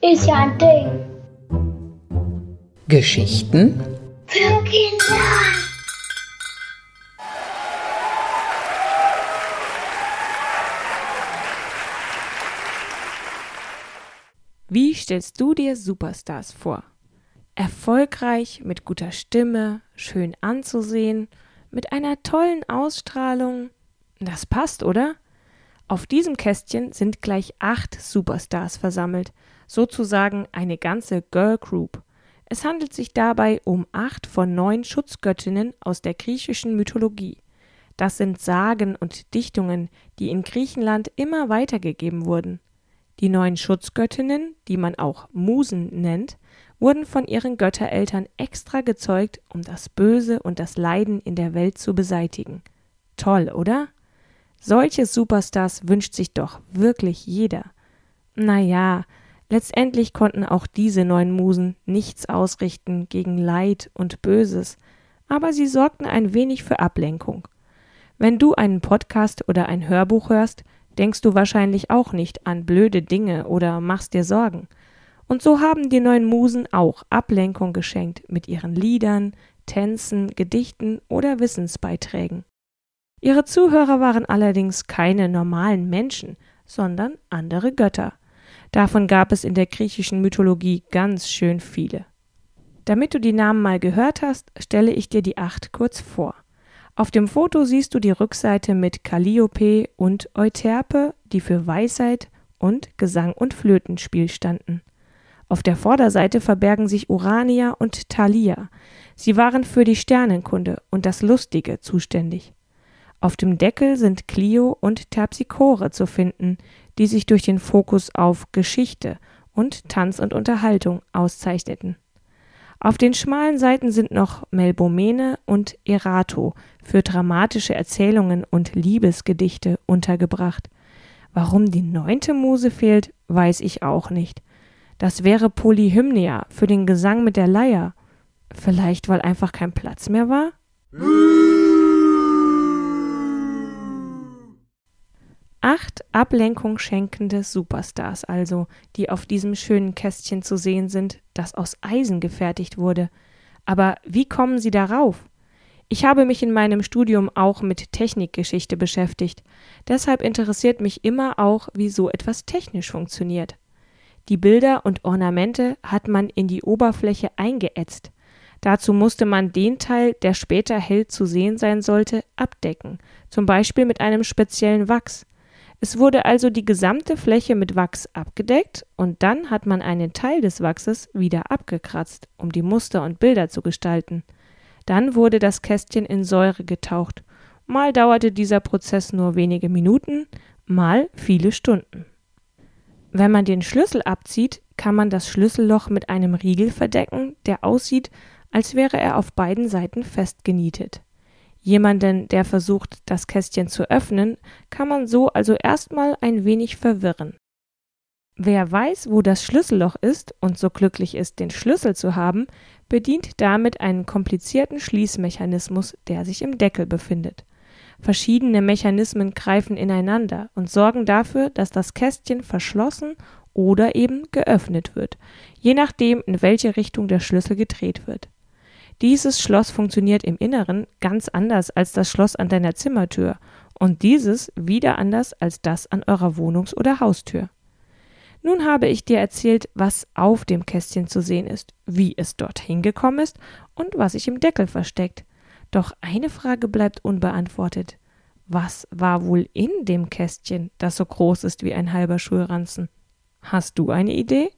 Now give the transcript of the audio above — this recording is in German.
Ist ja ein Ding. Geschichten Für Kinder. Wie stellst du dir Superstars vor? Erfolgreich, mit guter Stimme, schön anzusehen, mit einer tollen Ausstrahlung. Das passt, oder? Auf diesem Kästchen sind gleich acht Superstars versammelt, sozusagen eine ganze Girl Group. Es handelt sich dabei um acht von neun Schutzgöttinnen aus der griechischen Mythologie. Das sind Sagen und Dichtungen, die in Griechenland immer weitergegeben wurden. Die neun Schutzgöttinnen, die man auch Musen nennt, wurden von ihren Göttereltern extra gezeugt, um das Böse und das Leiden in der Welt zu beseitigen. Toll, oder? Solche Superstars wünscht sich doch wirklich jeder. Na ja, letztendlich konnten auch diese neun Musen nichts ausrichten gegen Leid und Böses, aber sie sorgten ein wenig für Ablenkung. Wenn du einen Podcast oder ein Hörbuch hörst, denkst du wahrscheinlich auch nicht an blöde Dinge oder machst dir Sorgen. Und so haben die neuen Musen auch Ablenkung geschenkt mit ihren Liedern, Tänzen, Gedichten oder Wissensbeiträgen. Ihre Zuhörer waren allerdings keine normalen Menschen, sondern andere Götter. Davon gab es in der griechischen Mythologie ganz schön viele. Damit du die Namen mal gehört hast, stelle ich dir die acht kurz vor. Auf dem Foto siehst du die Rückseite mit Calliope und Euterpe, die für Weisheit und Gesang und Flötenspiel standen. Auf der Vorderseite verbergen sich Urania und Thalia. Sie waren für die Sternenkunde und das Lustige zuständig. Auf dem Deckel sind Clio und Terpsichore zu finden, die sich durch den Fokus auf Geschichte und Tanz und Unterhaltung auszeichneten. Auf den schmalen Seiten sind noch Melpomene und Erato für dramatische Erzählungen und Liebesgedichte untergebracht. Warum die neunte Muse fehlt, weiß ich auch nicht. Das wäre Polyhymnia für den Gesang mit der Leier. Vielleicht, weil einfach kein Platz mehr war? Acht Ablenkung schenkende Superstars also, die auf diesem schönen Kästchen zu sehen sind, das aus Eisen gefertigt wurde. Aber wie kommen sie darauf? Ich habe mich in meinem Studium auch mit Technikgeschichte beschäftigt. Deshalb interessiert mich immer auch, wie so etwas technisch funktioniert. Die Bilder und Ornamente hat man in die Oberfläche eingeätzt. Dazu musste man den Teil, der später hell zu sehen sein sollte, abdecken, zum Beispiel mit einem speziellen Wachs. Es wurde also die gesamte Fläche mit Wachs abgedeckt und dann hat man einen Teil des Wachses wieder abgekratzt, um die Muster und Bilder zu gestalten. Dann wurde das Kästchen in Säure getaucht. Mal dauerte dieser Prozess nur wenige Minuten, mal viele Stunden. Wenn man den Schlüssel abzieht, kann man das Schlüsselloch mit einem Riegel verdecken, der aussieht, als wäre er auf beiden Seiten festgenietet. Jemanden, der versucht, das Kästchen zu öffnen, kann man so also erstmal ein wenig verwirren. Wer weiß, wo das Schlüsselloch ist und so glücklich ist, den Schlüssel zu haben, bedient damit einen komplizierten Schließmechanismus, der sich im Deckel befindet. Verschiedene Mechanismen greifen ineinander und sorgen dafür, dass das Kästchen verschlossen oder eben geöffnet wird, je nachdem, in welche Richtung der Schlüssel gedreht wird. Dieses Schloss funktioniert im Inneren ganz anders als das Schloss an deiner Zimmertür und dieses wieder anders als das an eurer Wohnungs- oder Haustür. Nun habe ich dir erzählt, was auf dem Kästchen zu sehen ist, wie es dorthin gekommen ist und was sich im Deckel versteckt. Doch eine Frage bleibt unbeantwortet. Was war wohl in dem Kästchen, das so groß ist wie ein halber Schulranzen? Hast du eine Idee?